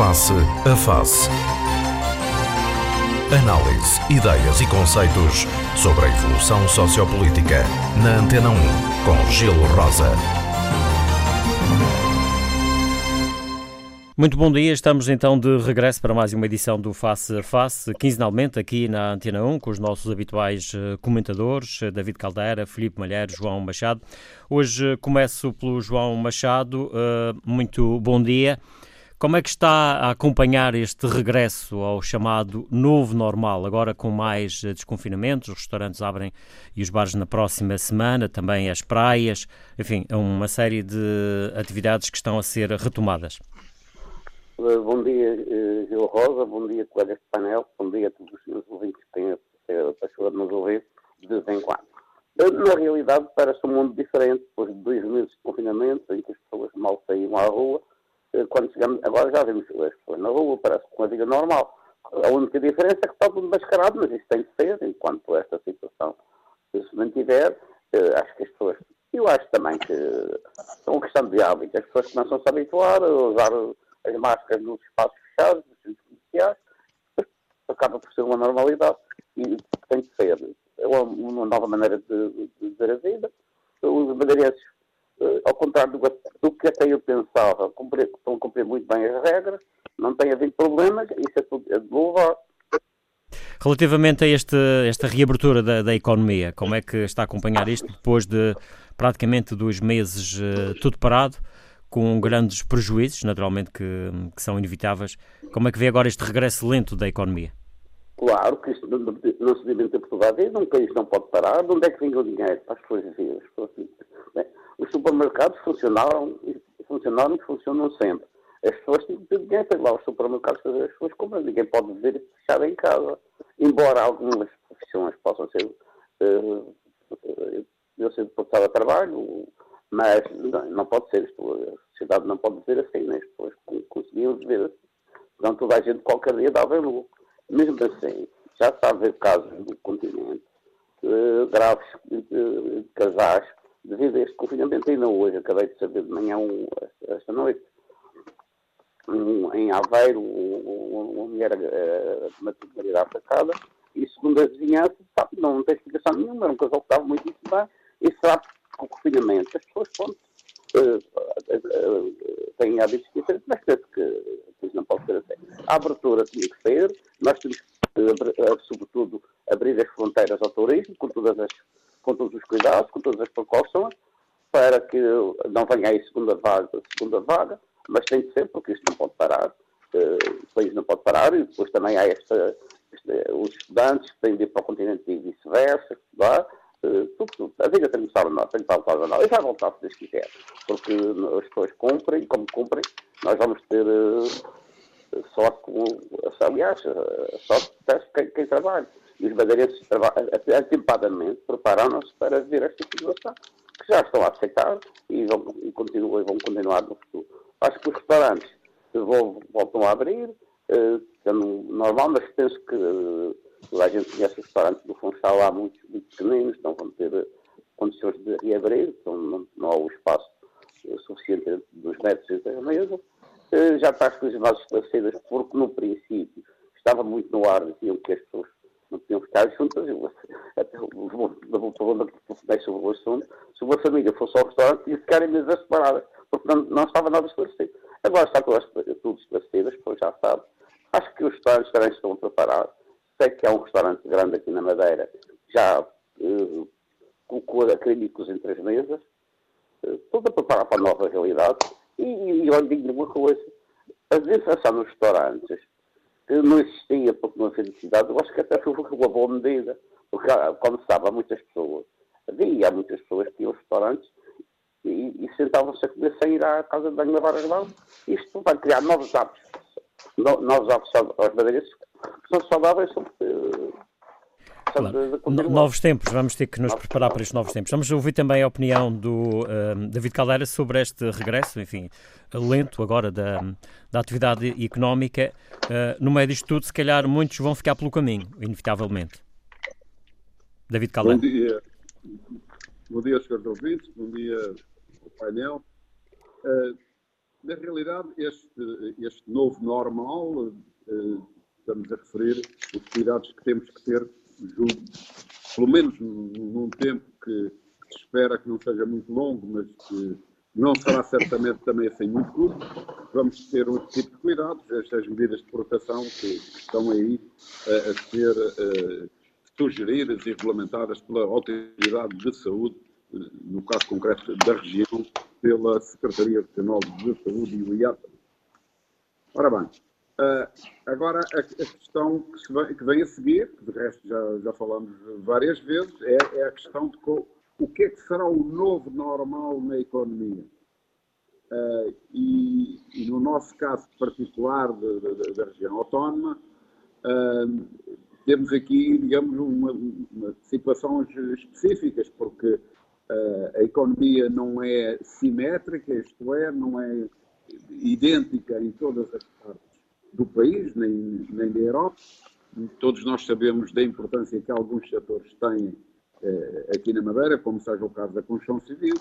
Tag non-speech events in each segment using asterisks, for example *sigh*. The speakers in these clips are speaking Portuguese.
Face a Face. Análise, ideias e conceitos sobre a evolução sociopolítica. Na Antena 1, com Gelo Rosa. Muito bom dia, estamos então de regresso para mais uma edição do Face a Face, quinzenalmente aqui na Antena 1, com os nossos habituais eh, comentadores, eh, David Caldeira, Felipe Malheiro, João Machado. Hoje eh, começo pelo João Machado, muito bom dia. Como é que está a acompanhar este regresso ao chamado novo normal, agora com mais desconfinamentos? Os restaurantes abrem e os bares na próxima semana, também as praias, enfim, uma série de atividades que estão a ser retomadas. Eh, bom dia, eh, Gil Rosa, bom dia, colegas de painel, bom dia a todos os senhores ouvintes que têm a paixão de nos ouvir de vez em quando. Eh, na realidade, parece um mundo diferente, depois de dois meses de confinamento, em que as pessoas mal saíam à rua. Quando chegamos, agora já vemos as pessoas na rua, parece com a vida normal. A única diferença é que está tudo mascarado, mas isso tem de ser, enquanto esta situação se mantiver, acho que as pessoas. Eu acho também que é uma questão de hábito, as pessoas começam a se habituar a usar as máscaras nos espaços fechados, nos centros comerciais, acaba por ser uma normalidade e tem que ser. É uma, uma nova maneira de, de, ver a vida. Os madeirenses, eh, ao contrário do, do, que até eu pensava, cumprir, estão a cumprir muito bem as regras, não tem havido problemas, isso é tudo é de louvar. Relativamente a este, esta reabertura da, da, economia, como é que está a acompanhar isto depois de praticamente dois meses uh, tudo parado? com grandes prejuízos, naturalmente, que, que, são inevitáveis. Como é que vê agora este regresso lento da economia? Claro que isto não se devia ter Portugal. Um país não pode parar. De onde é que vem o dinheiro para as coisas vidas? Os supermercados funcionaram, funcionaram e funcionam sempre. As pessoas têm que para ir lá aos supermercados fazer as suas compras. Ninguém pode viver fechado em casa. Embora algumas profissões possam ser. Uh, eu ser deportado a trabalho, mas não, não pode ser. A sociedade não pode viver assim, né? as pessoas conseguiam viver assim. Não toda a gente qualquer dia dava lucro. Mesmo assim, já está a haver casos no continente uh, graves de, casais devido a este confinamento. Ainda hoje, acabei de saber de manhã, um, esta noite, um, em Aveiro, uma mulher uh, de maternidade atacada, e segundo a vizinhança, sabe, não, não tem explicação nenhuma, era um casal que estava muito bem, e sabe com confinamento, as pessoas pronto, uh, uh, têm hábitos diferentes, mas penso que isso não pode ser assim. A abertura tinha que ser, nós temos que, sobretudo, abrir as fronteiras ao turismo, com, todas as, com todos os cuidados, com todas as precauções, para que não venha aí segunda vaga, segunda vaga, mas tem de ser, porque isto não pode parar, uh, o país não pode parar, e depois também há esta, esta, os estudantes que têm de ir para o continente e vice-versa, estudar, Uh, tudo, tudo. A vida tem que estar normal, tem que estar normal. E vai voltar se Deus quiser. Porque as pessoas cumprem, como cumprem, nós vamos ter uh, sorte com. Aliás, sorte teste quem, quem trabalha. E os madeirenses atempadamente preparam-nos para ver esta situação, que já estão a aceitar e vão, e continuam, vão continuar no futuro. Acho que os restaurantes voltam a abrir, sendo normal, mas penso que a gente conhece os restaurantes do Funchal lá muito, muito pequeninos, não vão ter eh, condições de reabrir, então não, não há o espaço eh, suficiente dos metros entre as mesas. Eh, já está as coisas mais esclarecidas, porque no princípio estava muito no ar, diziam que as pessoas não podiam ficar juntas. Eu, até o problema que telefonei sobre o assunto, se uma família fosse ao restaurante, ia ficar em mesas separadas, porque não, não estava nada esclarecido. Agora está tudo esclarecido, pessoas já sabem. Acho que os restaurantes também estão preparados. Sei que há um restaurante grande aqui na Madeira, já uh, colocou acrílicos entre as mesas, uh, tudo a preparar para a nova realidade. E, e, e olha, digo uma coisa, a desinfecção nos restaurantes, não existia porque não havia necessidade, eu acho que até foi uma boa medida, porque como sabe, há muitas pessoas, havia muitas pessoas que aos restaurantes e, e sentavam-se a comer sem ir à casa de banho lavar as mãos. Isto vai criar novos hábitos, no, novos hábitos aos madeirenses são saudáveis, são, Claro. Novos tempos, vamos ter que nos preparar para estes novos tempos. Vamos ouvir também a opinião do uh, David Caldeira sobre este regresso, enfim, lento agora da, da atividade económica. Uh, no meio disto tudo, se calhar muitos vão ficar pelo caminho, inevitavelmente. David Caldeira. Bom dia, bom dia, senhores ouvintes, bom dia ao painel. Uh, na realidade, este, este novo normal, uh, estamos a referir os cuidados que temos que ter, pelo menos num tempo que, se espera que não seja muito longo, mas que não será certamente também assim muito curto. Vamos ter outro tipo de cuidados, estas medidas de proteção que, que estão aí a, a ser uh, sugeridas e regulamentadas pela Autoridade de Saúde, uh, no caso concreto da região, pela Secretaria Regional de Saúde e o IATA. Ora bem, uh, agora a, questão que, vem, que, vem, a seguir, que de resto já, já falamos várias vezes, é, é a questão de o que é que será o novo normal na economia. Uh, e, e, no nosso caso particular de, de, da região autónoma, uh, temos aqui, digamos, uma, uma situações específicas, porque a economia não é simétrica, isto é, não é idêntica em todas as partes do país, nem, nem da Europa. Todos nós sabemos da importância que alguns setores têm eh, aqui na Madeira, como seja o caso da construção civil,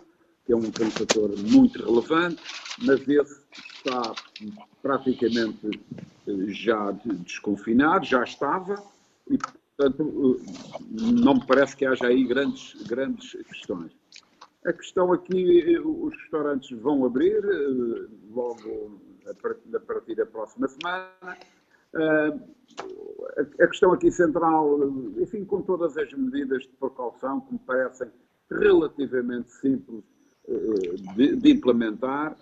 que é um, fator muito relevante, mas esse está praticamente eh, já desconfinado, já estava, e portanto eh, não me parece que haja aí grandes, grandes questões. A questão aqui, os restaurantes vão abrir logo a partir da próxima semana. A questão aqui central, enfim, com todas as medidas de precaução que me parecem relativamente simples eh, de, implementar,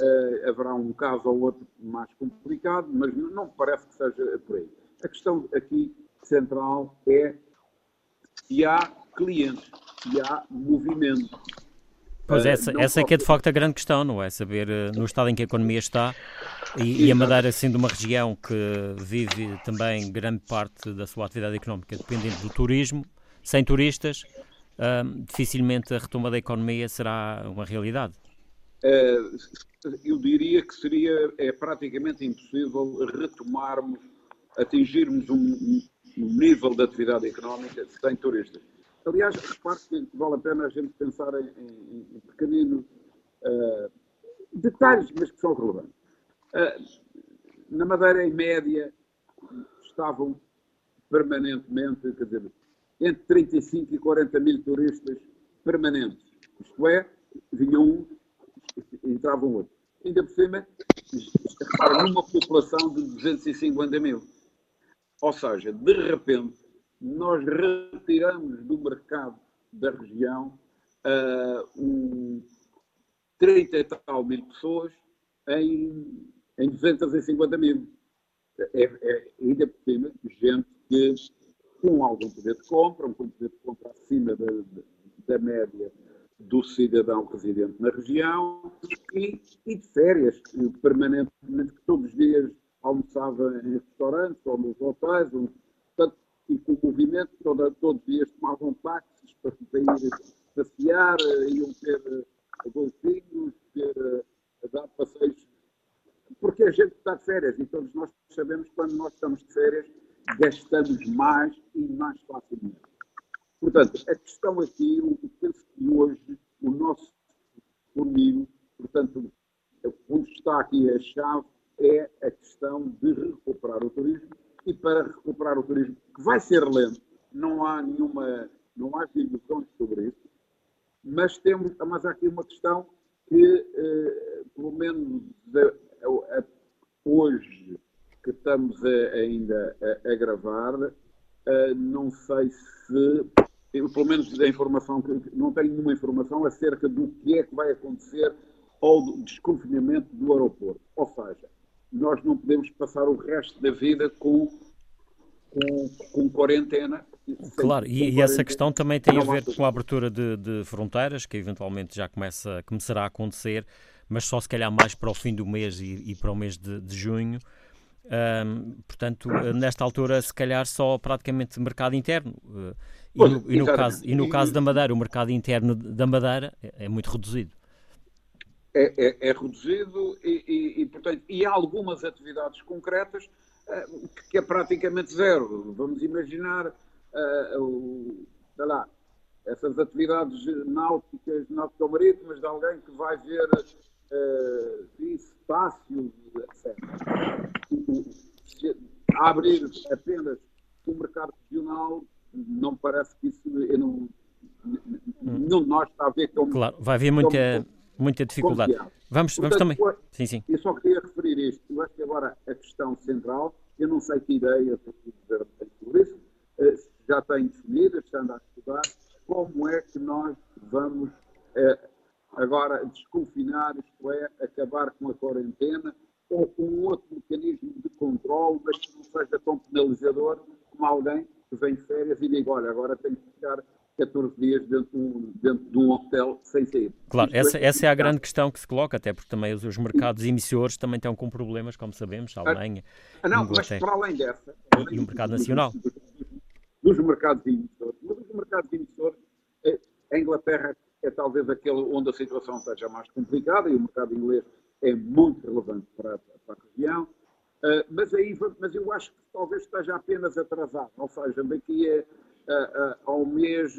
eh, haverá um caso ou outro mais complicado, mas não me parece que seja por aí. A questão aqui central é se há clientes, se há movimento. Pois essa, essa é que é de facto a grande questão, não é? Saber uh, no estado em que a economia está e, e, a Madeira sendo uma região que vive também grande parte da sua atividade económica dependendo do turismo, sem turistas, dificilmente a retoma da economia será uma realidade. Uh, eu diria que seria é praticamente impossível retomarmos, atingirmos um, um nível de atividade económica sem turistas. Aliás, repare que vale a pena a gente pensar em, em, em pequeninos uh, detalhes, mas que são relevantes. Uh, na Madeira, em média, estavam permanentemente, quer dizer, entre 35 e 40 mil turistas permanentes. Isto é, vinha um, entrava um outro. Ainda por cima, repara, numa população de 250 mil. Ou seja, de repente, nós retiramos do mercado da região uh, um 30 e tal mil pessoas em, em 250 mil. É, é, ainda por cima, gente que com algum poder de compra, um poder de compra acima da, da média do cidadão residente na região e, e de férias, permanentemente, que todos os dias almoçava em restaurantes ou nos hotéis, e com o movimento, toda, todos os dias tomavam táxis para, para ir passear, iam ter eh, golfinhos, ter, eh, dar passeios, porque a gente está de férias e todos nós sabemos que quando nós estamos de férias gastamos mais e mais facilmente. Portanto, a questão aqui, eu penso que hoje o nosso caminho, portanto, onde está aqui a chave, é a questão de recuperar o turismo e para recuperar o turismo, que vai ser lento, não há nenhuma, não há ilusões sobre isso, mas temos, mas há aqui uma questão que, eh, pelo menos a, a, hoje que estamos a, ainda a, a gravar, uh, não sei se, pelo menos da informação, não tenho nenhuma informação acerca do que é que vai acontecer ao desconfinamento do aeroporto. Ou seja, nós não podemos passar o resto da vida com, com, com quarentena. Claro, e, quarentena. essa questão também tem a ver com a abertura de, de, fronteiras, que eventualmente já começa, começará a acontecer, mas só se calhar mais para o fim do mês e, e para o mês de, de junho. Portanto, nesta altura, se calhar só praticamente mercado interno. Uh, e, no, e, no caso, e no caso da Madeira, o mercado interno da Madeira é, é muito reduzido. É, é, é reduzido e, e, portanto, e há algumas atividades concretas uh, que é praticamente zero. Vamos imaginar, uh, o, sei lá, essas atividades náuticas, náutico-marítimas de alguém que vai ver uh, isso crustáceos, etc. abrir apenas o mercado regional, não parece que isso. Eu não, nenhum de nós está a ver como. Claro, vai haver muita, muita dificuldade. Vamos, Portanto, vamos também. sim, sim. Eu só queria referir isto. Eu acho que agora a questão central, eu não sei que ideias sobre isso, eh, já tem definidas, já anda a estudar, como é que nós vamos eh, agora desconfinar, isto é, acabar com a quarentena ou com um outro mecanismo de controle, mas que não seja tão penalizador como alguém que vem de férias e diga, olha, agora tenho que ficar 14 dias dentro, dentro de um hotel sem sair. Claro, essa, é, essa é a grande questão que se coloca, até porque também os, os mercados emissores também estão com problemas, como sabemos, a Alemanha, ah, não, Inglaterra, mas para além dessa... E o mercado nacional. Dos, dos, dos mercados emissores. Mas os mercados emissores, eh, a Inglaterra é talvez aquele onde a situação seja mais complicada e o mercado inglês é muito relevante para, para a região. Uh, mas, aí, mas eu acho que talvez esteja apenas atrasado, ou seja, daqui a, a, ao mês,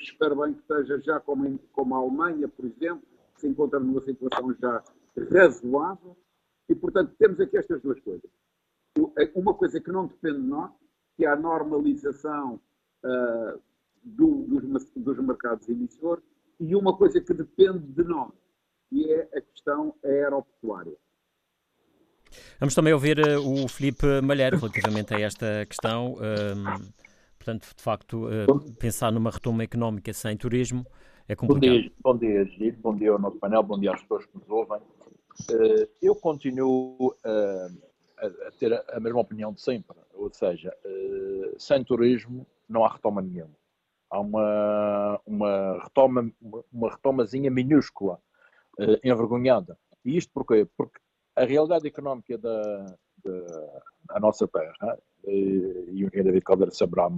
espero bem que esteja já como, como a Alemanha, por exemplo, que se encontra numa situação já razoável, e portanto temos aqui estas duas coisas. Uma coisa que não depende de nós, que é a normalização uh, do, dos, dos mercados emissores, e uma coisa que depende de nós, e é a questão aeroportuária. Vamos também ouvir uh, o Felipe Malheiro relativamente a esta questão. Um, portanto, de facto, uh, pensar numa retoma económica sem turismo é complicado. Bom dia, bom dia Giro, bom dia ao nosso painel, bom dia às pessoas que nos ouvem. Uh, eu continuo a, a, ter a mesma opinião de sempre, ou seja, sem turismo não há retoma nenhuma há uma, uma retoma, uma retomazinha minúscula, envergonhada. E isto porquê? Porque a realidade económica da, da nossa terra, e o engenheiro David Caldeira saberá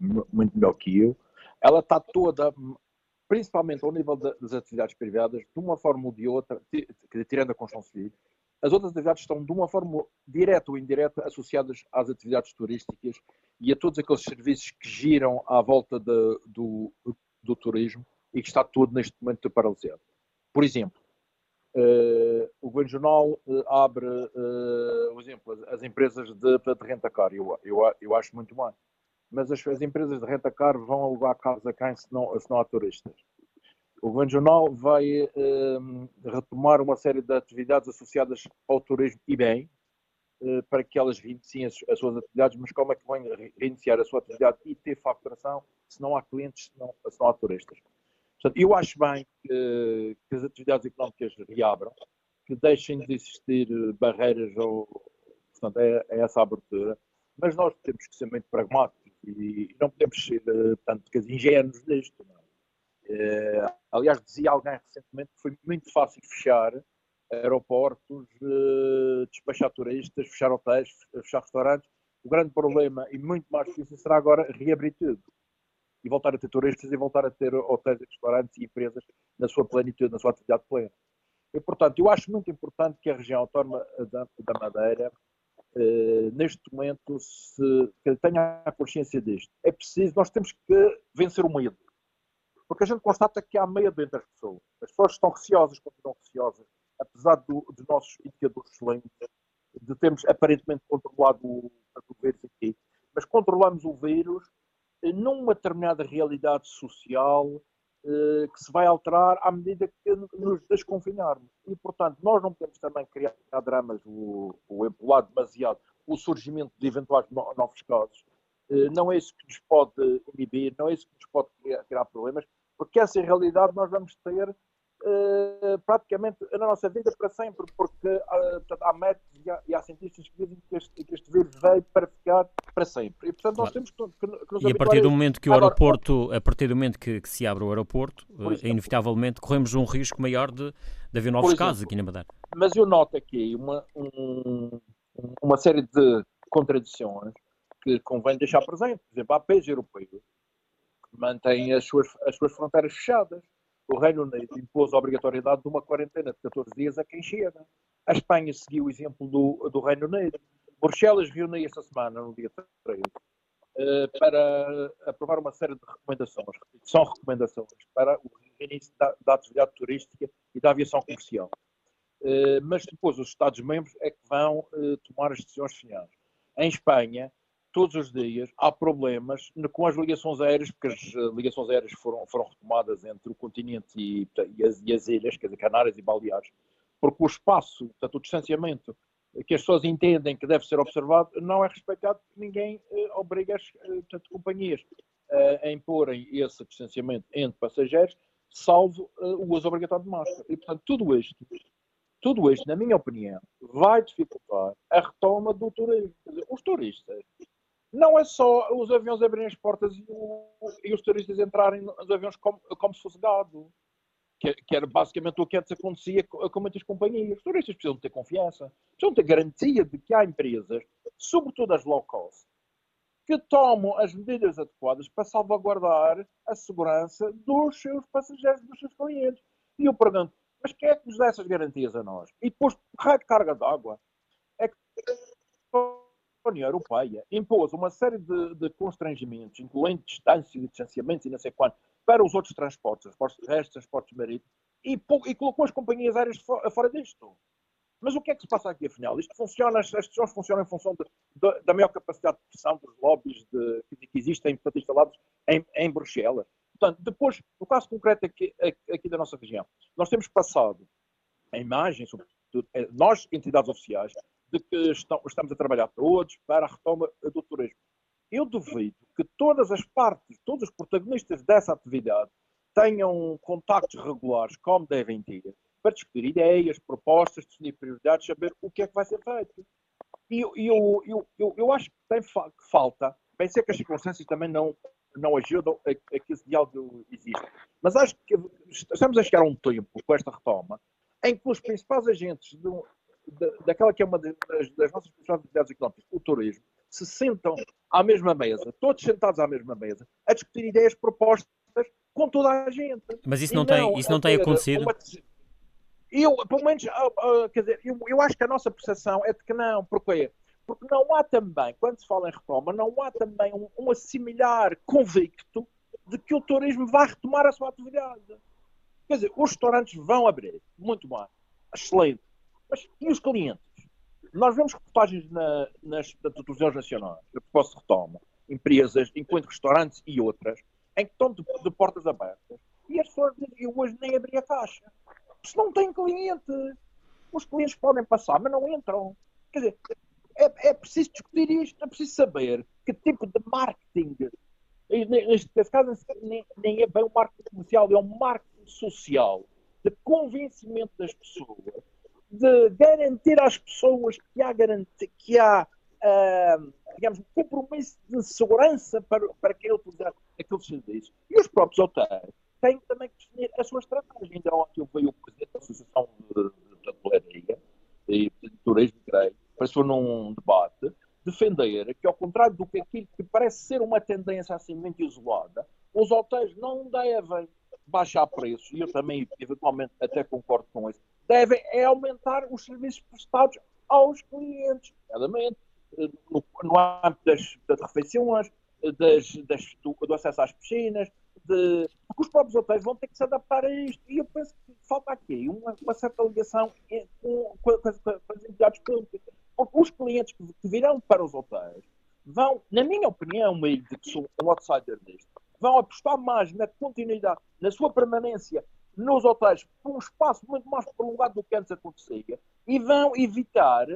muito melhor que eu, ela está toda, principalmente ao nível das atividades privadas, de uma forma ou de outra, tirando a construção civil, as outras atividades estão de uma forma direta ou indireta associadas às atividades turísticas e a todos aqueles serviços que giram à volta de, do, do, turismo e que está tudo neste momento paralisado. Por exemplo, uh, o Governo Jornal uh, abre, uh, exemplo, as, as, empresas de, de renta-car, eu, eu, eu acho muito bem, mas as, as empresas de renta-car vão alugar carros a quem se não, se não há turistas. O Governo Jornal vai uh, retomar uma série de atividades associadas ao turismo e bem, para que elas reiniciem as, as, suas atividades, mas como é que vão reiniciar a sua atividade e ter faturação se não há clientes, se não, se não há turistas? Portanto, eu acho bem que, que, as atividades económicas reabram, que deixem de existir barreiras ou, portanto, é, é essa abertura, mas nós temos que ser muito pragmáticos e, não podemos ser, portanto, ingênuos nisto. É? Uh, aliás, dizia alguém recentemente que foi muito fácil fechar aeroportos, despachar turistas, fechar hotéis, fechar restaurantes. O grande problema, e muito mais difícil, será agora reabrir tudo. E voltar a ter turistas e voltar a ter hotéis, restaurantes e empresas na sua plenitude, na sua atividade plena. E, portanto, eu acho muito importante que a região autónoma da, da Madeira, uh, neste momento, se, tenha a consciência disto. É preciso, nós temos que vencer o medo porque a gente constata que há medo entre as pessoas. As pessoas estão receosas, continuam receosas, apesar do, dos nossos indicadores excelentes, de termos aparentemente controlado o, o vírus aqui, mas controlamos o vírus numa determinada realidade social eh, que se vai alterar à medida que nos desconfinarmos. E, portanto, nós não podemos também criar dramas, o, o empolar demasiado o surgimento de eventuais novos casos. Eh, não é isso que nos pode inibir, não é isso que nos pode criar problemas, porque essa realidade nós vamos ter uh, praticamente na nossa vida para sempre, porque uh, há médicos e há, e há, cientistas que dizem que este, que este, vírus veio para ficar para sempre. E portanto nós temos que, que, que nos E a partir do momento que o aeroporto, a partir do momento que, que se abre o aeroporto, uh, inevitavelmente corremos um risco maior de, de haver novos exemplo, casos aqui na Madeira. Mas eu noto aqui uma, um, uma série de contradições que convém deixar presente. Por exemplo, há países europeus mantém as suas, as suas fronteiras fechadas. O Reino Unido impôs a obrigatoriedade de uma quarentena de 14 dias a quem chega. A Espanha seguiu o exemplo do, do Reino Unido. Bruxelas reuniu esta semana, no dia 13, eh, para aprovar uma série de recomendações. São recomendações para o início da, da atividade turística e da aviação comercial. Uh, mas depois os Estados-membros é que vão uh, tomar as decisões finais. Em Espanha, todos os dias há problemas com as ligações aéreas, porque as ligações aéreas foram, foram retomadas entre o continente e, e, as, e as ilhas, quer dizer, Canárias e Baleares, porque o espaço, portanto, o distanciamento que as pessoas entendem que deve ser observado não é respeitado, ninguém uh, obriga as portanto, companhias a imporem esse distanciamento entre passageiros, salvo o uso obrigatório de máscara. E, portanto, tudo isto tudo isto, na minha opinião, vai dificultar a retoma do turismo. Os turistas, não é só os aviões abrirem as portas e, o, e os turistas entrarem nos aviões como, como se fosse gado, que, que, era basicamente o que antes acontecia com, com muitas companhias. Os turistas precisam ter confiança, precisam ter garantia de que há empresas, sobretudo as low cost, que tomam as medidas adequadas para salvaguardar a segurança dos seus passageiros, dos seus clientes. E eu pergunto, mas quem é que nos dá essas garantias a nós? E depois, raio de carga d'água é que a União Europeia impôs uma série de, de constrangimentos, incluindo distâncias e distanciamentos e não sei quanto, para os outros transportes, transportes terrestres, transportes marítimos, e, e, colocou as companhias aéreas fora, fora disto. Mas o que é que se passa aqui, afinal? Isto funciona, as decisões funcionam em função de, de, da maior capacidade de pressão dos lobbies de, que existem portanto, instalados em, em Bruxelas. Portanto, depois, no caso concreto aqui, aqui da nossa região, nós temos passado a imagem, sobretudo, eh, nós, entidades oficiais, de que estamos a trabalhar todos para a retoma do turismo. Eu duvido que todas as partes, todos os protagonistas dessa atividade tenham contactos regulares, como devem ter, para discutir ideias, propostas, definir prioridades, saber o que é que vai ser feito. E eu, eu, eu, eu, acho que tem que falta, bem sei que as circunstâncias também não, não ajudam a, a que esse diálogo exista. Mas acho que estamos a chegar a um tempo, com esta retoma, em que os principais agentes de, daquela que é uma das, das nossas principais atividades económicas, o turismo, se sentam à mesma mesa, todos sentados à mesma mesa, a discutir ideias propostas com toda a gente. Mas isso não, tem, isso não tem acontecido? Uma, eu, pelo menos, ah, ah, quer dizer, eu, eu acho que a nossa percepção é de que não, porque porque não há também, quando se fala em retoma, não há também um, um assimilar convicto de que o turismo vai retomar a sua atividade. Quer dizer, os restaurantes vão abrir, muito bem, excelente. Mas e os clientes? Nós vemos reportagens na, nas televisões nacionais, a propósito de retoma, empresas, enquanto restaurantes e outras, em que estão de, de portas abertas. E as pessoas dizem, eu hoje nem abri a caixa. Se não tem cliente, os clientes podem passar, mas não entram. Quer dizer, é, é preciso discutir isto, é preciso saber que tipo de marketing. Neste caso, nem, nem é bem um marketing comercial, é um marketing social de convencimento das pessoas, de garantir às pessoas que há, garantia, que há uh, digamos, um compromisso de segurança para, para quem utilizar aqueles serviços. E os próprios hotéis têm também que definir a sua estratégia. Ainda ontem veio o presidente da Associação de Hotelaria e de Turismo, creio, apareceu num debate, defender que, ao contrário do que aquilo que parece ser uma tendência assim muito isolada, os hotéis não devem baixar preços, e eu também, eventualmente, até concordo com isso, devem é aumentar os serviços prestados aos clientes, nomeadamente eh, no, no âmbito das, das refeições, das, das, do, do, acesso às piscinas, de, porque os próprios hotéis vão ter que se adaptar a isto. E eu penso que falta aqui uma, uma certa ligação com, com, com, com as entidades públicas. Porque os clientes que, virão para os hotéis vão, na minha opinião, meio de que sou um outsider disto, vão apostar mais na continuidade, na sua permanência nos hotéis por um espaço muito mais prolongado do que antes acontecia e vão evitar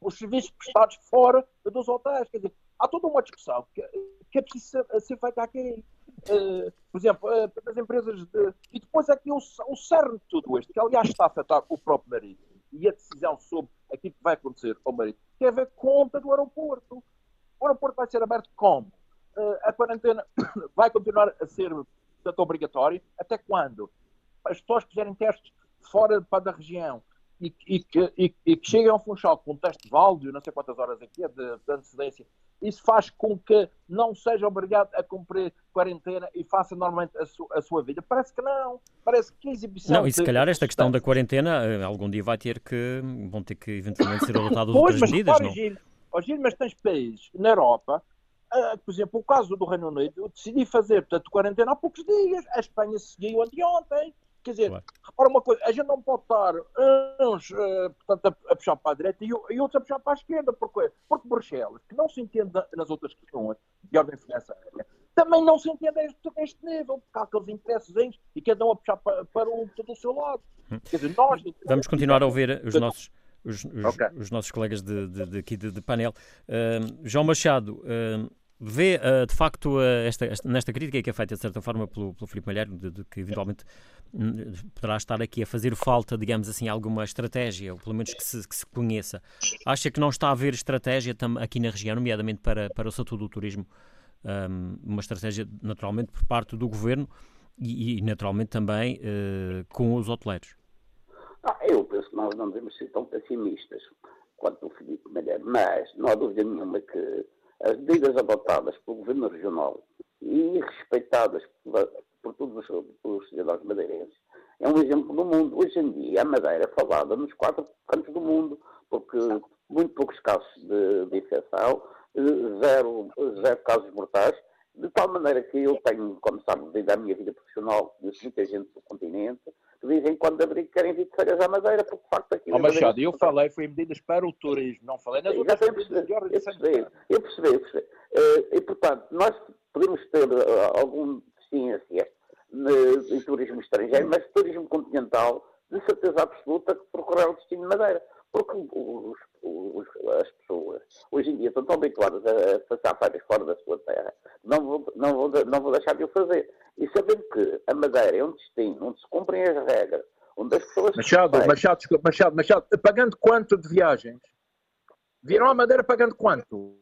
os serviços prestados fora dos hotéis. Quer dizer, há toda uma discussão que, que é preciso ser, ser feita aqui. Uh, por exemplo, uh, as empresas de. E depois aqui o, o cerne de tudo isto, que aliás está a afetar o próprio marido e a decisão sobre aquilo que vai acontecer ao marido, tem a ver com conta do aeroporto. O aeroporto vai ser aberto como? Uh, a quarentena *coughs* vai continuar a ser obrigatória. Até quando? As pessoas que fizerem testes fora da região e, e, que, e, e que cheguem ao Funchal com um teste válido, não sei quantas horas aqui é de, de antecedência, isso faz com que não seja obrigado a cumprir quarentena e faça normalmente a, su, a sua vida? Parece que não. Parece que exibição. Não, e se calhar esta questão da quarentena eh, algum dia vai ter que. vão ter que eventualmente ser *coughs* adotadas outras mas, medidas, não? Gil, oh, Gil, mas tens países na Europa. Uh, por exemplo, o caso do Reino Unido, eu decidi fazer, portanto, quarentena há poucos dias. A Espanha seguiu anteontem. Quer dizer, claro. repara uma coisa, a gente não pode estar uns uh, portanto, a, a, puxar para a direita e, e, outros a puxar para a esquerda. Porquê? Porque Bruxelas, que não se entende nas outras questões de ordem financeira, também não se entende a este, a este nível, porque há aqueles interesses e cada um a puxar para, para o, do seu lado. Hum. Quer dizer, nós... Vamos continuar a ouvir os nossos os, os, okay. os, nossos colegas de, de, de aqui de, de painel. Uh, João Machado, uh, vê uh, de facto esta, esta, nesta crítica que é feita de certa forma pelo, pelo Filipe Malheiro, de, de, que eventualmente poderá estar aqui a fazer falta, digamos assim, alguma estratégia, ou pelo menos que se, que se conheça. Acha que não está a haver estratégia aqui na região, nomeadamente para, para o setor do turismo, um, uma estratégia naturalmente por parte do governo e, e naturalmente também uh, com os hoteleiros? Ah, eu penso que nós não devemos ser tão pessimistas quanto o Filipe Malheiro, mas não há dúvida nenhuma que as medidas adotadas pelo Governo Regional e respeitadas por, por todos os, os cidadãos madeirenses é um exemplo do mundo. Hoje em dia, a Madeira é falada nos quatro cantos do mundo, porque muito poucos casos de, de infecção, zero, zero casos mortais, de tal maneira que eu tenho, como sabe, devido minha vida profissional, de muita gente do continente, que dizem quando abrir querem vir de férias à Madeira, porque de facto aqui... Oh, Machado, eu falei, foi medidas para o turismo, não falei nas outras de ordem eu percebi, eu percebi, eu percebi. E, portanto, nós podemos ter uh, alguma deficiência em turismo estrangeiro, mas turismo continental, de certeza absoluta que procurar o destino de Madeira. Porque os, as pessoas hoje em dia estão tão habituadas a, passar férias fora da sua terra, não vou, não, vou, não vou deixar de o fazer. E sabendo que a Madeira é um destino onde se cumprem as regras, onde as pessoas. Machado, Machado, desculpa, Machado, Machado, pagando quanto de viagens? Viram a Madeira pagando quanto?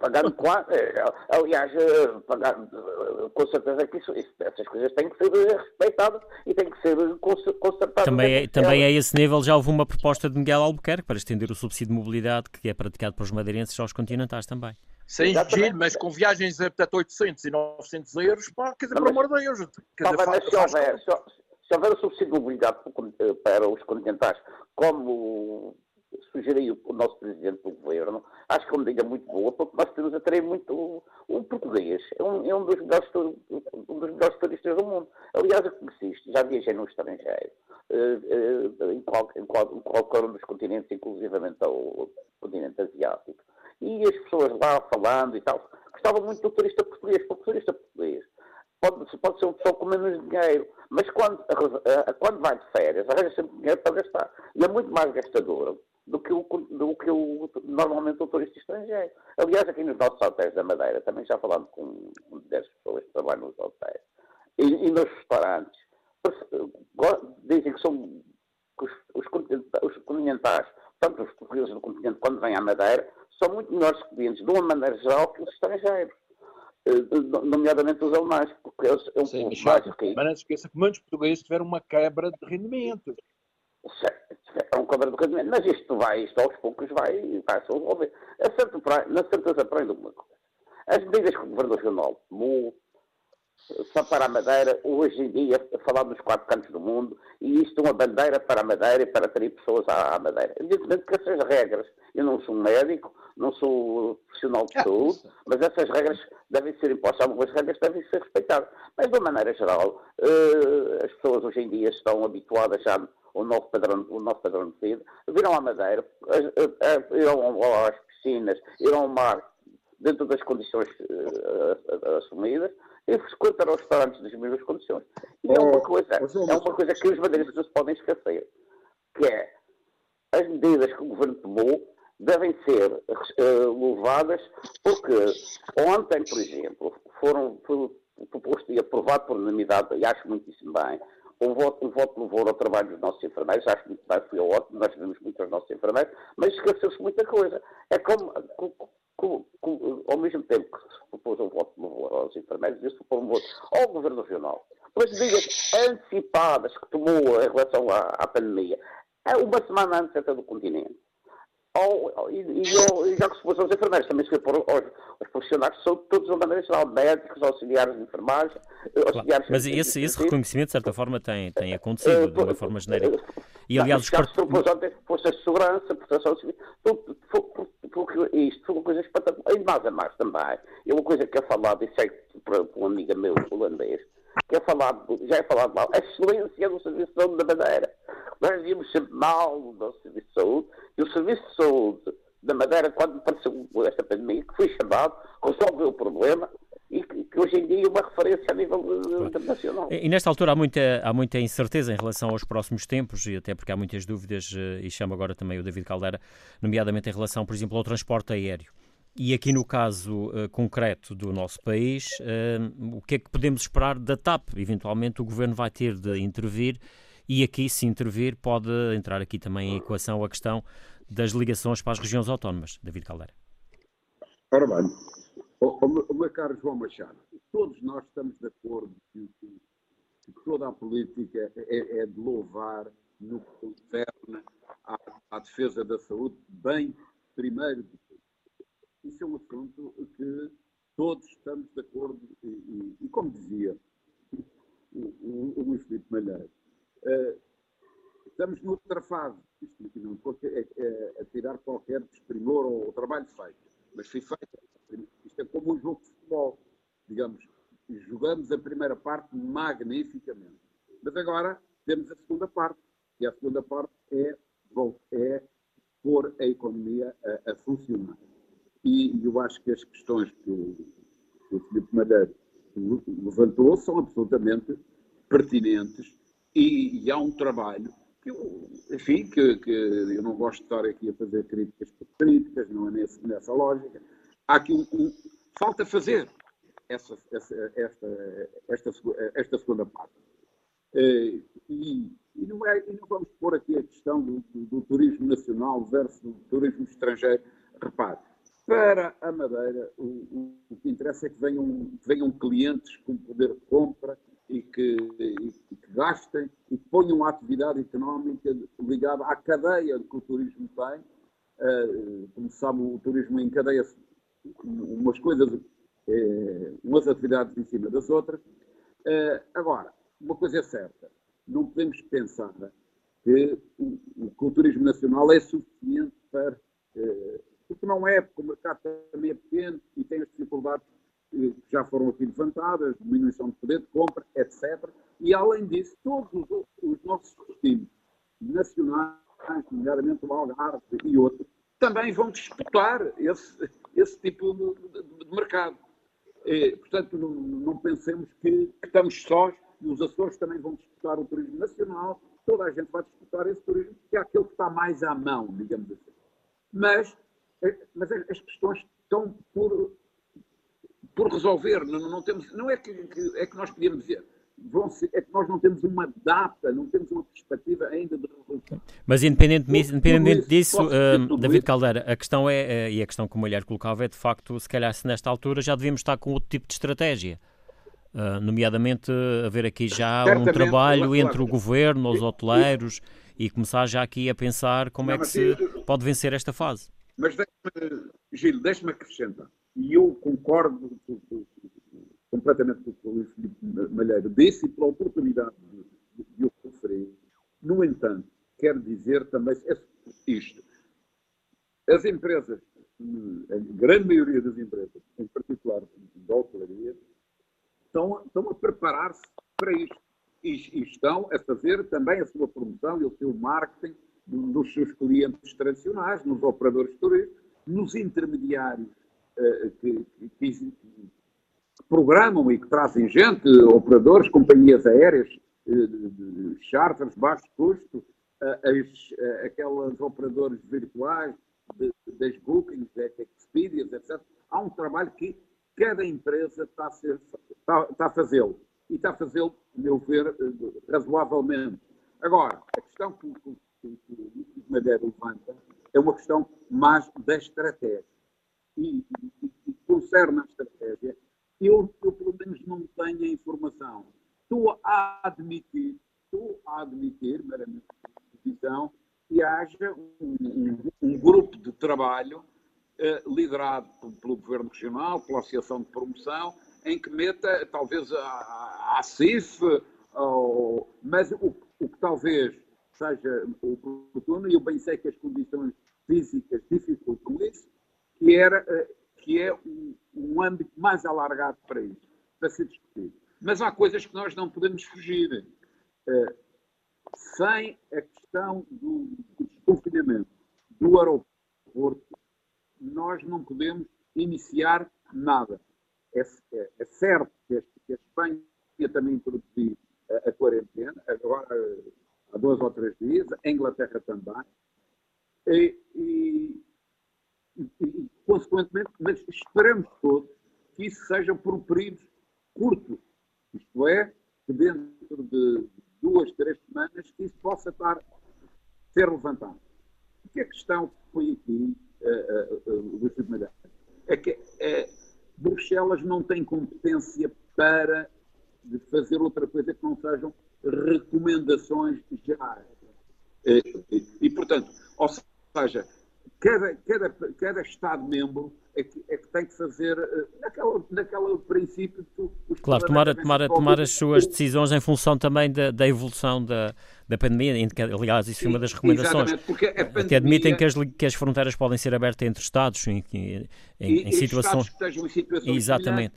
Pagando quanto? É, aliás, eh, pagando, eh, com certeza que isso, isso, essas coisas têm que ser respeitadas e têm que ser consertadas. Também, é, também a esse nível já houve uma proposta de Miguel Albuquerque para estender o subsídio de mobilidade que é praticado pelos madeirenses aos continentais também. Sem giro, mas com viagens a até 800 e 900 euros, pá, quer dizer, pelo amor de Deus. Quer dizer, faz, se, houver, se, se houver o subsídio de mobilidade para os continentais, como sugeriu o nosso presidente do governo, acho que é uma medida muito boa, porque nós temos a atrair muito o, português. É um, é um, dos melhores, um dos melhores turistas do mundo. Aliás, eu conheci já viajei no estrangeiro, uh, uh, em, qual, em, qual, em, qualquer um dos continentes, inclusivamente ao continente asiático. E as pessoas lá falando e tal, gostavam muito do turista português, porque o turista português pode, pode ser uma pessoa com menos dinheiro, mas quando, quando vai de férias, arranja sempre dinheiro para gastar. E é muito mais gastador do que, o, do que o, normalmente o turista estrangeiro. Aliás, aqui nos nossos hotéis da Madeira, também já falando com 10 pessoas que trabalham nos hotéis, e, e nos restaurantes, dizem que são que os, os, os continentais, tanto os portugueses do continente quando vêm à Madeira, são muito melhores clientes, de uma maneira geral, que os estrangeiros. Eh, nomeadamente os alemães, porque eles é um Sim, povo mais rico. Mas não se esqueça que muitos portugueses tiveram uma quebra de rendimento. É um quebra de rendimento, mas isto vai, isto aos poucos vai, vai se resolver. A certa, na certeza aprende uma coisa. As medidas que o Governo Regional tomou só para a Madeira, hoje em dia, falar dos quatro cantos do mundo, e isto é uma bandeira para a Madeira e para atrair pessoas à, Madeira. Evidentemente que essas regras, eu não sou médico, não sou profissional de ah, saúde, mas essas regras devem ser impostas, algumas regras devem ser respeitadas. Mas, de uma maneira geral, uh, as pessoas hoje em dia estão habituadas já ao novo padrão, o novo padrão de vida, viram à Madeira, irão às piscinas, irão ao mar, dentro das condições assumidas, e frequentar os restaurantes nas mesmas condições. E é uma coisa, é uma coisa que os madeirenses não se podem esquecer, que é as medidas que o Governo tomou devem ser uh, louvadas porque ontem, por exemplo, foram proposto e aprovado por unanimidade, e acho muitíssimo bem, um voto, um voto louvor ao trabalho dos nossos enfermeiros, acho muito bem, foi ótimo, nós vemos muito aos nossos enfermeiros, mas esqueceu-se muita coisa. É como, como, como, ao mesmo tempo que se propôs um voto de louvor aos enfermeiros, disse se propôs um voto ao Governo Regional. Pelas medidas antecipadas que tomou em relação à, à pandemia, é uma semana antes até do continente ao, e, e, e, já que se fosse aos enfermeiros, também se foi por aos, aos profissionais, são todos de maneira geral, médicos, auxiliares de enfermagem, auxiliares... Claro, mas esse, esse reconhecimento, de certa forma, tem, tem acontecido, uh, de uma forma genérica. E, aliás, os part... forças de segurança, proteção civil, tudo, isto foi uma coisa espetacular. E mais a mais também, é uma coisa que é falada, e sei por um amigo meu holandês, que é falado, já é falado mal, a excelência do Serviço de Saúde da Madeira. Nós dizíamos sempre mal do Serviço de Saúde, e o Serviço de Saúde da Madeira, quando apareceu esta pandemia, que foi chamado, resolveu o problema, e que, que, hoje em dia é uma referência a nível internacional. E, nesta altura há muita, há muita incerteza em relação aos próximos tempos, e até porque há muitas dúvidas, eh, e chamo agora também o David Caldeira, nomeadamente em relação, por exemplo, ao transporte aéreo. E aqui no caso uh, concreto do nosso país, uh, o que é que podemos esperar da TAP? Eventualmente o governo vai ter de intervir e aqui, se intervir, pode entrar aqui também em equação a questão das ligações para as regiões autónomas. David Caldeira. Ora bem, o, meu caro João Machado, todos nós estamos de acordo que, que, toda a política é, é, de louvar no que concerne à, à defesa da saúde, bem primeiro de isso é um assunto que todos estamos de acordo e, e, e como dizia o, o, Luís Filipe Malheiro, uh, estamos noutra fase. Isto aqui não estou a, a, a, tirar qualquer desprimor ou, trabalho feito, mas foi feito. Isto é como um jogo de futebol, digamos. Jogamos a primeira parte magnificamente. Mas agora temos a segunda parte. E a segunda parte é, bom, é pôr a economia a, a funcionar. E eu acho que as questões que o, que o Filipe levantou são absolutamente pertinentes e, e há um trabalho que, eu, enfim, que, que, eu não gosto de estar aqui a fazer críticas por críticas, não é nesse, nessa lógica. Há aqui um, um falta fazer essa, essa, esta, esta, esta segunda parte. Eh, e, e, não é, e não vamos pôr aqui a questão do, do, do turismo nacional versus do turismo estrangeiro. Repare, para a Madeira, o, o, o que interessa é que venham, venham clientes com poder de compra e que, e, que gastem e ponham a atividade económica ligada à cadeia que o turismo tem. Uh, como se sabe, o turismo encadeia-se umas coisas, uh, umas atividades em cima das outras. Uh, agora, uma coisa é certa, não podemos pensar que o, que o turismo nacional é suficiente para porque não é, porque o mercado também é pequeno e tem as dificuldades que já foram aqui levantadas, diminuição de poder de compra, etc. E, além disso, todos os, os nossos destinos nacionais, nomeadamente o Algarve e outros, também vão disputar esse, esse tipo de, de, de mercado. E, portanto, não, não pensemos que, que, estamos sós e os Açores também vão disputar o turismo nacional, toda a gente vai disputar esse turismo, que é aquele que está mais à mão, digamos assim. Mas é, mas as questões estão por, por resolver. Não, não, temos, não é que, que, é que nós podíamos dizer. Ser, é que nós não temos uma data, não temos uma perspectiva ainda de resolução. Mas independentemente, independentemente disso, uh, David isso. Caldeira, a questão é, uh, e a questão que o Mulher colocava é de facto, se calhar se nesta altura já devíamos estar com outro tipo de estratégia. Uh, nomeadamente haver aqui já Certamente, um trabalho entre o governo, os hoteleiros e começar já aqui a pensar como não, é que se pode vencer esta fase. Mas deixe-me, Gil, deixe-me acrescentar. E eu concordo completamente com o que o Luís Filipe Malheiro disse e pela oportunidade de, de, o referir. No entanto, quero dizer também isto. As empresas, a grande maioria das empresas, em particular da hotelaria, estão, estão a preparar-se para isto. E, e estão a fazer também a sua promoção e o seu marketing dos seus clientes tradicionais, nos operadores turísticos, nos intermediários que, que, que, programam e que trazem gente, operadores, companhias aéreas, uh, charters, baixo custo, as, aquelas operadores virtuais de, das bookings, das Expedias, etc. Há um trabalho que cada empresa está a, ser, está, está a fazê-lo. E está a fazê-lo, a meu ver, razoavelmente. Agora, a questão que, que, que o Madeira levanta é uma questão mais da estratégia. E, e, e a estratégia, eu, eu pelo menos não tenho a informação. Estou a admitir, estou a admitir, meramente visão, que haja um, um, grupo de trabalho eh, liderado pelo, Governo Regional, pela Associação de Promoção, em que meta talvez a, a CIF, ou, mas o, o que talvez seja oportuno, e eu bem sei que as condições físicas que, era, eh, que é um, âmbito mais alargado para isso, para ser discutido. Mas há coisas que nós não podemos fugir. Uh, sem a questão do, do desconfinamento do aeroporto, nós não podemos iniciar nada. É, é, é certo que a, que a, Espanha também introduziu a, a quarentena, agora há dois ou três dias, a Inglaterra também, e, e, e, e consequentemente, mas esperamos todos que isso seja por um período curto, isto é, que dentro de duas, três semanas, que isso possa estar, ser levantado. Porque a questão que foi aqui, uh, uh, uh, é que Bruxelas não tem competência para fazer outra coisa que não sejam recomendações gerais. Uh, e, e, portanto, ou seja, cada, cada, cada Estado-membro é que, é que, tem que fazer uh, naquela, naquela princípio que os Claro, tomar, tomar, tomar as suas decisões em função também da, da evolução da, da pandemia, aliás, isso foi uma das recomendações. Pandemia, Até admitem que as, que as fronteiras podem ser abertas entre Estados em, em, em, em situações. Estados que estejam em situações Exatamente.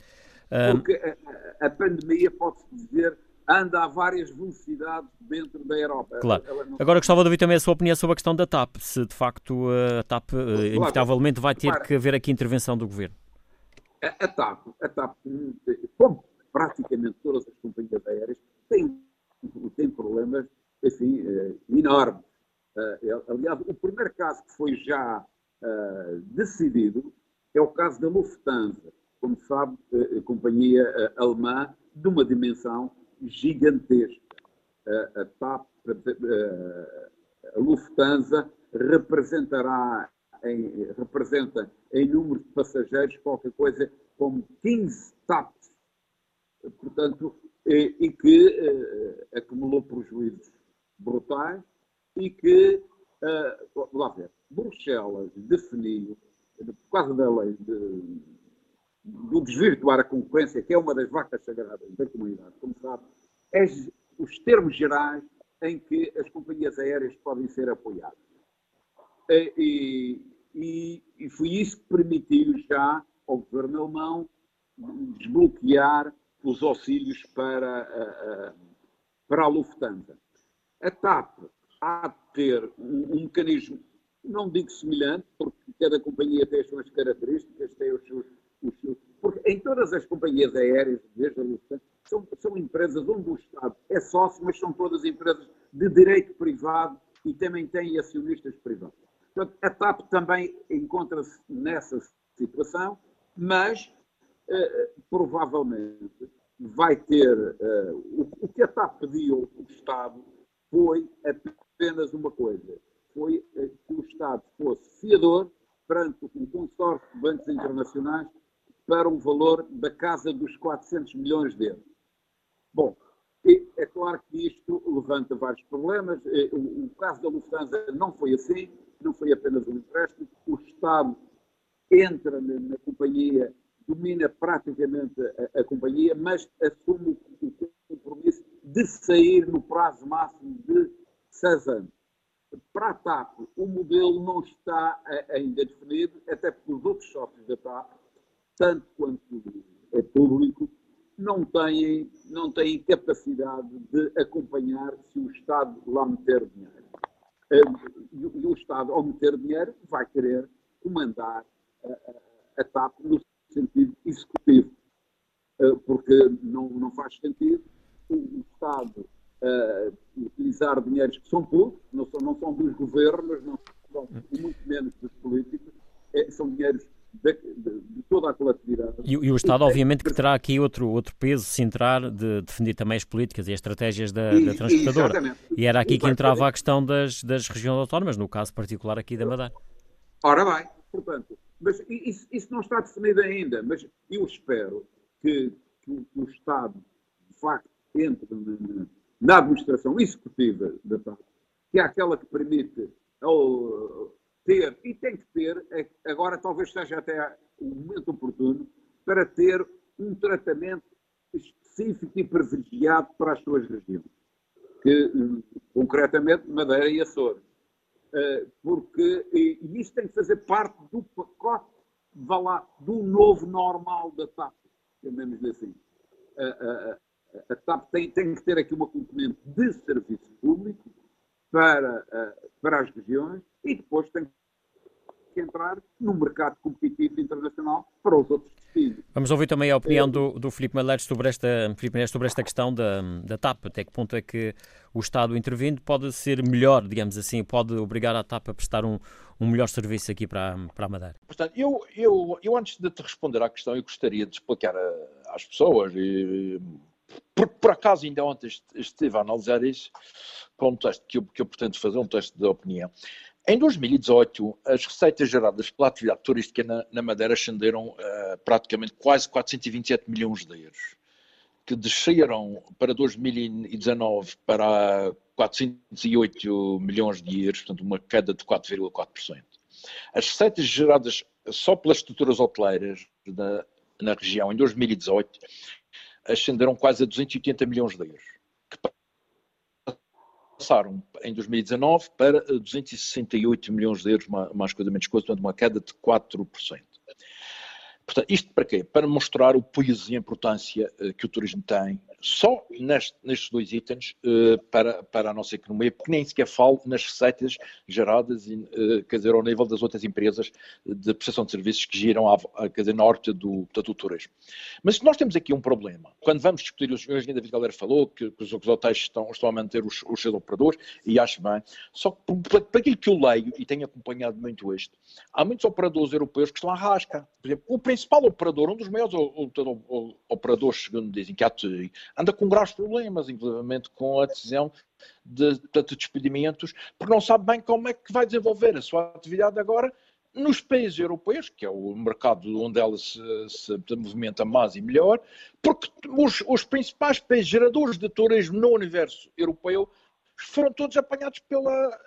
Porque a, a pandemia pode-se dizer anda a várias velocidades dentro da Europa. Claro. Não... Agora gostava de ouvir também a sua opinião sobre a questão da TAP, se de facto a TAP claro. inevitavelmente vai ter que haver aqui intervenção do Governo. A, a, TAP, a TAP, como praticamente todas as companhias aéreas, tem, tem problemas assim, enormes. Aliás, o primeiro caso que foi já decidido é o caso da Lufthansa, como sabe, a companhia alemã de uma dimensão gigantesca. A, a TAP, a, Lufthansa, representará em, representa em número de passageiros qualquer coisa como 15 TAPs, portanto, e, e que uh, acumulou prejuízos brutais e que, uh, lá ver, Bruxelas definiu, por causa da lei de, do desvirtuar a concorrência, que é uma das vacas sagradas da comunidade, como sabe, é os termos gerais em que as companhias aéreas podem ser apoiadas. E, e, e foi isso que permitiu já ao governo alemão desbloquear os auxílios para para a Lufthansa. A TAP há de ter um, um mecanismo, não digo semelhante, porque cada companhia tem as suas características, tem os seus porque em todas as companhias aéreas, desde a Lufthansa, são, são empresas onde o Estado é sócio, mas são todas empresas de direito privado e também têm acionistas privados. Portanto, a TAP também encontra-se nessa situação, mas eh, provavelmente vai ter. Eh, o, o, que a TAP pediu ao Estado foi apenas uma coisa: foi eh, que o Estado fosse fiador perante um consórcio de bancos internacionais para um valor da casa dos 400 milhões de euros. Bom, é claro que isto levanta vários problemas. Eh, o, caso da Lufthansa não foi assim, não foi apenas um empréstimo. O Estado entra na, companhia, domina praticamente a, a, companhia, mas assume o, compromisso de sair no prazo máximo de seis anos. Para a TAP, o modelo não está ainda definido, até porque os outros sócios da TAP tanto quanto é público, não têm, não têm capacidade de acompanhar se o Estado lá meter dinheiro. E o Estado, ao meter dinheiro, vai querer comandar a, a TAP no sentido executivo, porque não, não faz sentido o Estado utilizar dinheiros que são públicos, não são, não são dos governos, não são, muito menos dos políticos, são dinheiros de, de, de, toda a coletividade. E, e o Estado, obviamente, que terá aqui outro, outro peso, se entrar, de defender também as políticas e as estratégias da, e, da transportadora. Exatamente. E era aqui que entrava a questão das, das regiões autónomas, no caso particular aqui da Madeira. Ora bem, portanto, mas isso, isso não está definido ainda, mas eu espero que, que, o, que o Estado, de facto, entre na, na administração executiva da TAP, que é aquela que permite ao, ter, e tem que ter, é agora talvez seja até o momento oportuno, para ter um tratamento específico e privilegiado para as suas regiões, que, concretamente Madeira e Açores. Eh, porque, e isso tem que fazer parte do pacote, vá lá, do novo normal da TAP, chamemos assim. A TAP tem, tem que ter aqui uma componente de serviço público para, para as regiões e depois tem que entrar no mercado competitivo internacional para os outros destinos. Vamos ouvir também a opinião do, do Filipe Malheiro sobre esta, Filipe sobre esta questão da, da TAP. Até que ponto é que o Estado intervindo pode ser melhor, digamos assim, pode obrigar a TAP a prestar um, um melhor serviço aqui para, para a Madeira? Portanto, eu, eu, eu antes de te responder à questão, eu gostaria de explicar a, às pessoas e por, por, acaso ainda ontem estive a analisar isso para um teste que eu, que eu pretendo fazer, um teste de opinião. Em 2018, as receitas geradas pela atividade turística na, na Madeira ascenderam uh, praticamente quase 427 milhões de euros, que desceram para 2019 para 408 milhões de euros, portanto uma queda de 4,4%. As receitas geradas só pelas estruturas hoteleiras na, região em 2018 ascenderam quase a 280 milhões de euros, passaram em 2019 para 268 milhões de euros, mais coisa menos coisa, portanto uma queda de 4%. Portanto, isto para quê? Para mostrar o peso e a importância uh, que o turismo tem, só neste, nestes dois itens, uh, para, para a nossa economia, porque nem sequer falo nas receitas geradas, uh, quer dizer, ao nível das outras empresas de prestação de serviços que giram à, quer dizer, na órbita do, do turismo. Mas nós temos aqui um problema. Quando vamos discutir, os senhores David Galera falou que, que, os, hotéis estão, estão a manter os, os seus operadores, e acho bem, só que para, para aquilo que eu leio, e tenho acompanhado muito isto, há muitos operadores europeus que estão à rasca. Por exemplo, o principal operador, um dos maiores operadores, segundo dizem, que anda com graves problemas, inclusive com a decisão de, de despedimentos, porque não sabe bem como é que vai desenvolver a sua atividade agora nos países europeus, que é o mercado onde ela se, se movimenta mais e melhor, porque os, os, principais países geradores de turismo no universo europeu foram todos apanhados pela,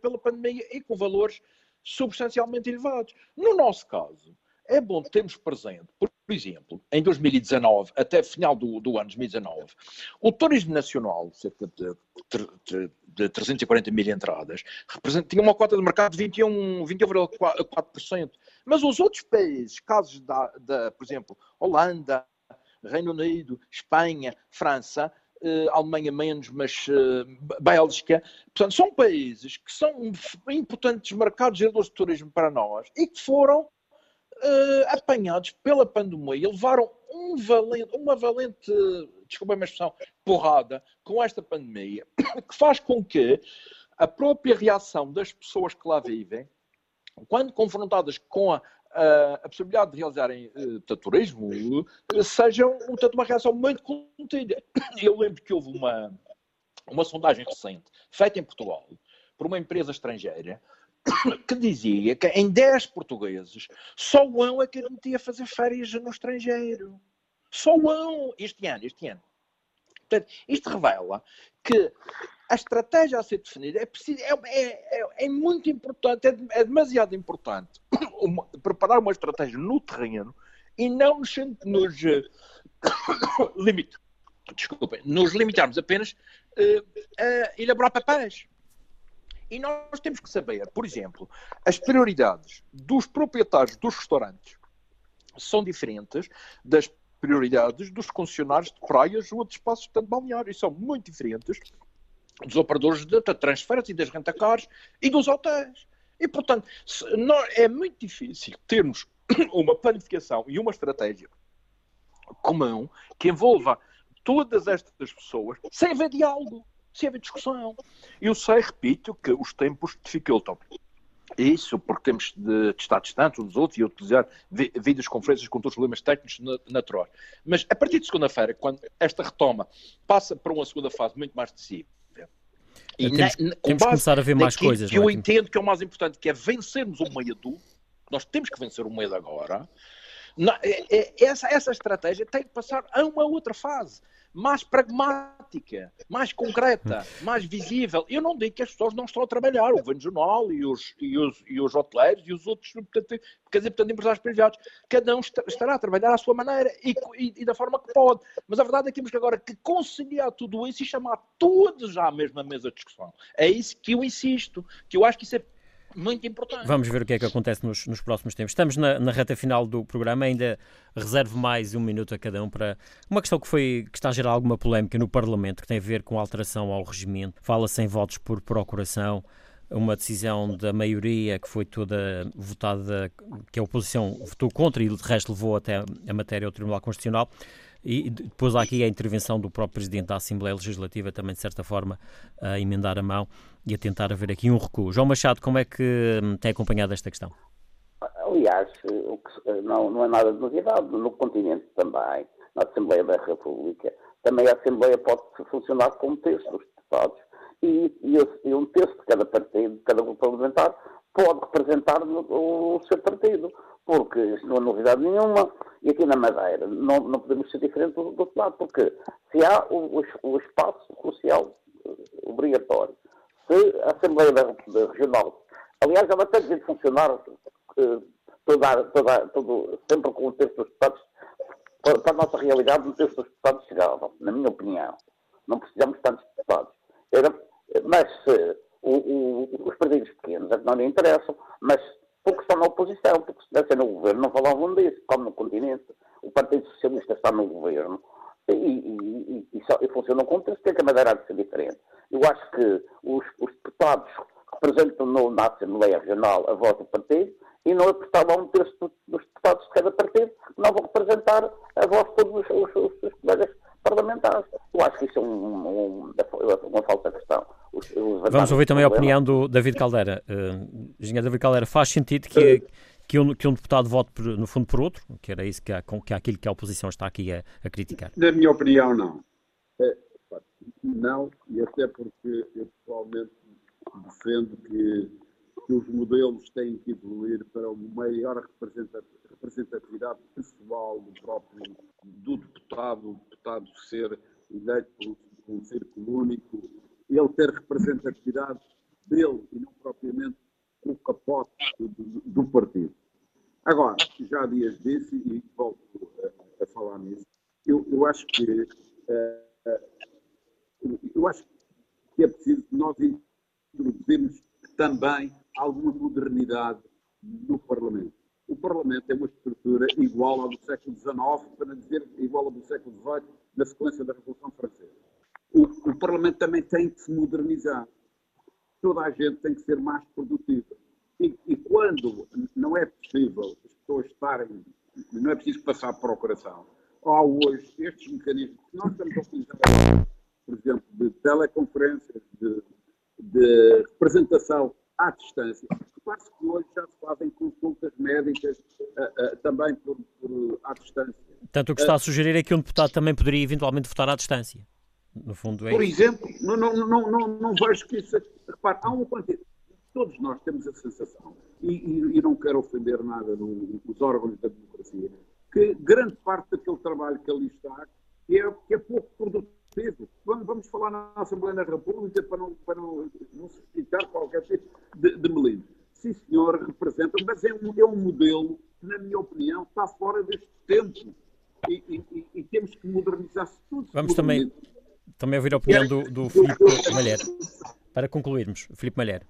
pela pandemia e com valores substancialmente elevados. No nosso caso, é bom termos presente, por exemplo, em 2019, até final do, do ano 2019, o turismo nacional, cerca de, de, de 340 mil entradas, tinha uma cota de mercado de 21,4%. 21, mas os outros países, casos da, da, por exemplo, Holanda, Reino Unido, Espanha, França, Uh, Alemanha menos, mas uh, Bélgica. Portanto, são países que são importantes mercados de turismo para nós e que foram uh, apanhados pela pandemia e levaram um valente, uma valente, desculpa a minha expressão, porrada com esta pandemia, *coughs* que faz com que a própria reação das pessoas que lá vivem, quando confrontadas com a, a, a possibilidade de realizarem uh, turismo, uh, sejam portanto, uma reação muito contida. *coughs* Eu lembro que houve uma, uma sondagem recente feita em Portugal por uma empresa estrangeira *coughs* que dizia que em 10 portugueses, só um é que admitia fazer férias no estrangeiro. Só um este ano, este ano. Portanto, isto revela que a estratégia a ser definida é, preciso, é, é, é, é muito importante, é, é demasiado importante *coughs* uma, preparar uma estratégia no terreno e não nos, nos *coughs* limite, nos limitarmos apenas uh, a elaborar papéis. E nós temos que saber, por exemplo, as prioridades dos proprietários dos restaurantes são diferentes das prioridades dos concessionários de praias ou de espaços de tanto balneário. E são muito diferentes dos operadores de transferência e das rentacars e dos hotéis. E, portanto, é muito difícil termos *coughs* uma planificação e uma estratégia comum que envolva todas estas pessoas sem haver diálogo se haver discussão. Eu sei, repito, que os tempos dificultam. Isso porque temos de, de estar distantes uns dos outros e utilizar vídeos conferências com todos os problemas técnicos naturais. Mas a partir de segunda-feira, quando esta retoma passa para uma segunda fase muito mais decisiva, e temos, na, temos que começar a ver mais coisas. Que eu é? entendo que é o mais importante, que é vencermos o medo. Nós temos que vencer o medo agora. Na, é, é, essa, essa estratégia tem que passar a uma outra fase mais pragmática, mais concreta, mais visível. Eu não digo que as pessoas não estão a trabalhar, o Governo Jornal e os, e os, e os hoteleiros e os outros, portanto, quer dizer, portanto, empresários privados, cada um estará a trabalhar à sua maneira e, e, e, da forma que pode. Mas a verdade é que temos que agora que conciliar tudo isso e chamar todos à mesma mesa de discussão. É isso que eu insisto, que eu acho que isso é muito importante. Vamos ver o que é que acontece nos, nos próximos tempos. Estamos na, na, reta final do programa, ainda reservo mais um minuto a cada um para uma questão que foi que está a gerar alguma polémica no Parlamento, que tem a ver com a alteração ao regimento. Fala-se em votos por procuração uma decisão da maioria que foi toda votada, que a oposição votou contra e de resto levou até a matéria ao Tribunal Constitucional. E depois há aqui a intervenção do próprio Presidente da Assembleia Legislativa, também de certa forma a emendar a mão e a tentar haver aqui um recuo. João Machado, como é que hum, tem acompanhado esta questão? Aliás, não, não é nada de novidade. No continente também, na Assembleia da República, também a Assembleia pode funcionar como terço dos deputados e, e, um terço de cada partido, de cada grupo parlamentar, pode representar o, o seu partido porque não é novidade nenhuma, e aqui na Madeira não, não podemos ser diferentes do, do outro lado, porque se há o, o, o espaço social eh, obrigatório, se a Assembleia da, da Regional, aliás, ela tem de funcionar uh, toda, toda, todo, sempre com o terço dos deputados, para, para, a nossa realidade, um terço dos deputados chegava, na minha opinião. Não precisamos de tantos deputados. Era, mas se o, os partidos pequenos é que não lhe interessam, mas porque estão na oposição, porque se estivessem no governo não falavam disso, como no continente. O Partido Socialista está no governo e, e, e, só, e funcionam como tem que a Madeira de ser diferente. Eu acho que os, os deputados representam no, na Assembleia Regional a voz do partido e não apertavam um terço dos deputados de cada partido não vão representar a voz de todos os, os colegas parlamentares. Eu acho que isso é um, um, uma questão. Os, os Vamos ouvir também a opinião do David Caldeira. Uh, engenheiro David Caldeira, faz sentido que, que, um, que um deputado vote, por, no fundo, por outro? Que era isso que, há, que é aquilo que a oposição está aqui a, a criticar? Na minha opinião, não. É, não, e até porque eu pessoalmente defendo que, que os modelos têm que evoluir para uma maior representatividade pessoal do próprio do deputado, o deputado ser eleito por um círculo único, ele ter representatividade dele e não propriamente o capote do, do, do partido. Agora, já há dias disse, e volto a, a falar nisso, eu, eu acho que uh, eu acho que é preciso nós introduzirmos também alguma modernidade no Parlamento. O Parlamento é uma estrutura igual ao do século XIX, para dizer igual ao do século XVIII, na sequência da Revolução Francesa. O, o Parlamento também tem que se modernizar. Toda a gente tem que ser mais produtiva. E, e quando não é possível as pessoas estarem, não é preciso passar por procuração, há hoje estes mecanismos que nós estamos a utilizar, por exemplo, de teleconferências, de, de representação à distância. Repare que hoje já se fazem consultas médicas uh, uh, também por, por, à distância. Portanto, o que está a sugerir é que um deputado também poderia eventualmente votar à distância. No fundo é Por exemplo, não, não, não, não, não vejo que isso. Repare, há uma quantidade. Todos nós temos a sensação, e, e, e não quero ofender nada no, nos órgãos da democracia, que grande parte daquele trabalho que ali está é, que é pouco produtivo. Vamos, vamos falar na Assembleia da República para não, para não, não suscitar qualquer tipo de, de melindre. Sim, senhor, representa, mas é um, é um modelo que, na minha opinião, está fora deste tempo. E, e, e temos que modernizar-se tudo. Vamos também também ouvir a opinião do, do Filipe Malher. Para concluirmos, Filipe Malher.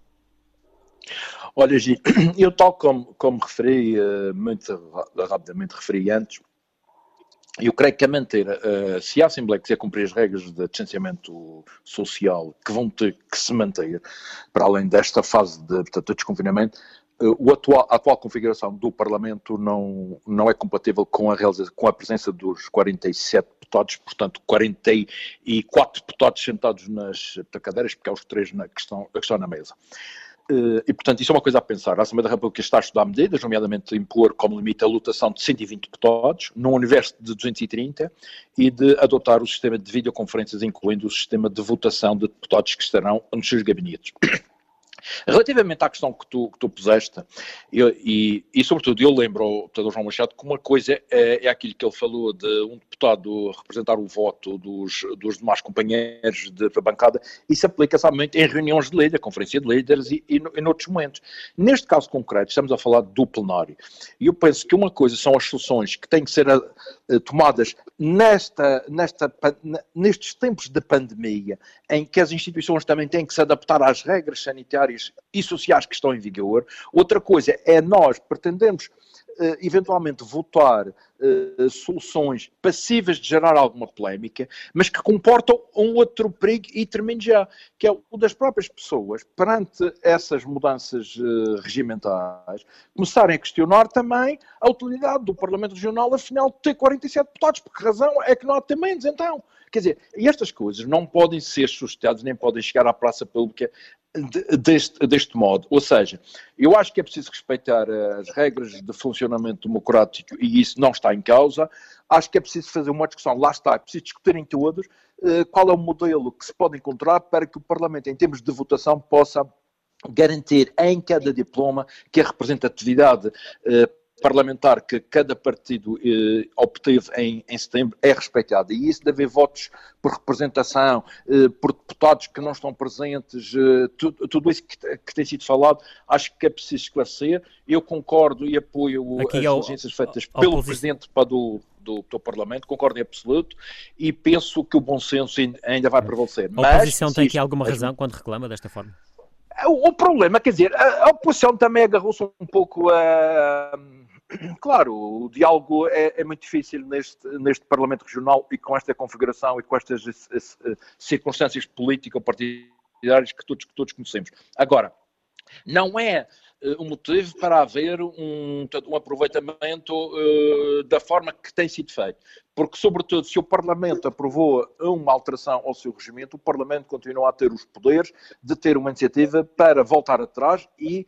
Olha, Gi, *clears throat* eu tal como, como referi, uh, muito rapidamente referi antes, eu creio que a manter, uh, se a Assembleia quiser cumprir as regras de distanciamento social que vão ter que se manter, para além desta fase de, portanto, de desconfinamento, uh, atual, a atual configuração do Parlamento não, não é compatível com a, com a presença dos 47 deputados, portanto 44 deputados sentados nas cadeiras, porque há os três na, que, estão, que estão na mesa. Eh, e, portanto, isso é uma coisa a pensar. A Assembleia da República está a estudar medidas, nomeadamente impor como limite a lotação de 120 deputados, num universo de 230, e de adotar o sistema de videoconferências, incluindo o sistema de votação de deputados que estarão nos seus gabinetes. Relativamente à questão que tu, que tu puseste, eu, e, e sobretudo eu lembro ao deputado João Machado que uma coisa é, é aquilo que ele falou de um deputado representar o voto dos, dos demais companheiros de, da bancada, isso aplica-se em reuniões de líderes, conferência de líderes e, e, e noutros momentos. Neste caso concreto, estamos a falar do plenário. E eu penso que uma coisa são as soluções que têm que ser a, a, tomadas nesta, nesta, nestes tempos de pandemia, em que as instituições também têm que se adaptar às regras sanitárias e sociais que estão em vigor. Outra coisa é nós pretendermos uh, eventualmente votar uh, soluções passíveis de gerar alguma polémica, mas que comportam um outro perigo e termino já, que é o das próprias pessoas, perante essas mudanças uh, regimentais, começarem a questionar também a utilidade do Parlamento Regional, afinal, ter 47 deputados. Por que razão é que não há também então? Quer dizer, estas coisas não podem ser sustentadas, nem podem chegar à praça pública deste, deste modo. Ou seja, eu acho que é preciso respeitar as regras de funcionamento democrático e isso não está em causa. Acho que é preciso fazer uma discussão, lá está, é preciso discutirem todos uh, qual é o modelo que se pode encontrar para que o Parlamento, em termos de votação, possa garantir em cada diploma que a representatividade uh, parlamentar que cada partido eh, obteve em, em, setembro é respeitada. E isso de haver votos por representação, eh, por deputados que não estão presentes, eh, tudo, tudo, isso que, que, tem sido falado, acho que é preciso esclarecer. Eu concordo e apoio Aqui as ao, diligências feitas ao, pelo Presidente para do, do, do, Parlamento, concordo em absoluto, e penso que o bom senso ainda vai prevalecer. A oposição Mas, tem aqui alguma razão quando reclama desta forma? O, o problema, quer dizer, a, a oposição também agarrou-se um pouco a *clears throat* Claro, o diálogo é, é, muito difícil neste, neste Parlamento Regional e com esta configuração e com estas uh, circunstâncias político-partidárias que todos, que todos conhecemos. Agora, não é uh, um motivo para haver um, um aproveitamento uh, da forma que tem sido feito. Porque, sobretudo, se o Parlamento aprovou uma alteração ao seu regimento, o Parlamento continua a ter os poderes de ter uma iniciativa para voltar atrás e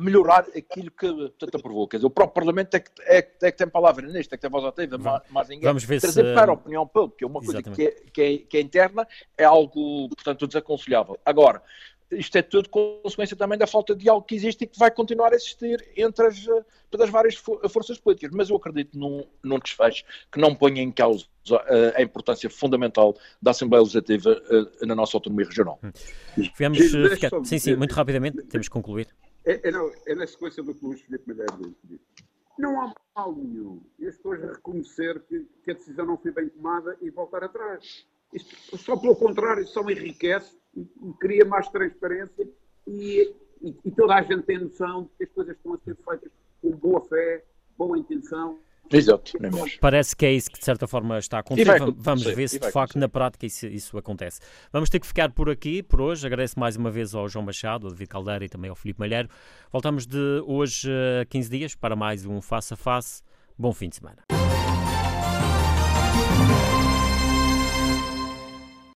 melhorar aquilo que portanto, aprovou. Quer dizer, o próprio Parlamento é que, é, é que tem palavra nisto, é que tem voz ativa, mais, mais ninguém. Vamos ver Trazer se... para a opinião pública, uma coisa que é, que, é, que é interna, é algo, portanto, desaconselhável. Agora, isto é tudo consequência também da falta de algo que existe e que vai continuar a existir entre as, as várias forças políticas. Mas eu acredito num, num desfecho que não ponha em causa uh, a importância fundamental da Assembleia Legislativa uh, na nossa autonomia regional. Hum. Vamos, ficar... Sim, sim, muito rapidamente, temos que concluir. É, é, não, é na sequência do que o Luís Filipe Madeira disse. Não há mal nenhum. E as pessoas reconhecer que, que, a decisão não foi bem tomada e voltar atrás. Isto, só pelo contrário, só enriquece e, e cria mais transparência e, e, e, toda a gente tem noção de que as coisas estão a ser feitas com boa fé, boa intenção Exato, Parece que é isso que de certa forma está a acontecer. Vamos ver se de facto na prática isso, isso, acontece. Vamos ter que ficar por aqui por hoje. Agradeço mais uma vez ao João Machado, ao David Caldeira e também ao Filipe Malheiro. Voltamos de hoje a 15 dias para mais um Face a Face. Bom fim de semana.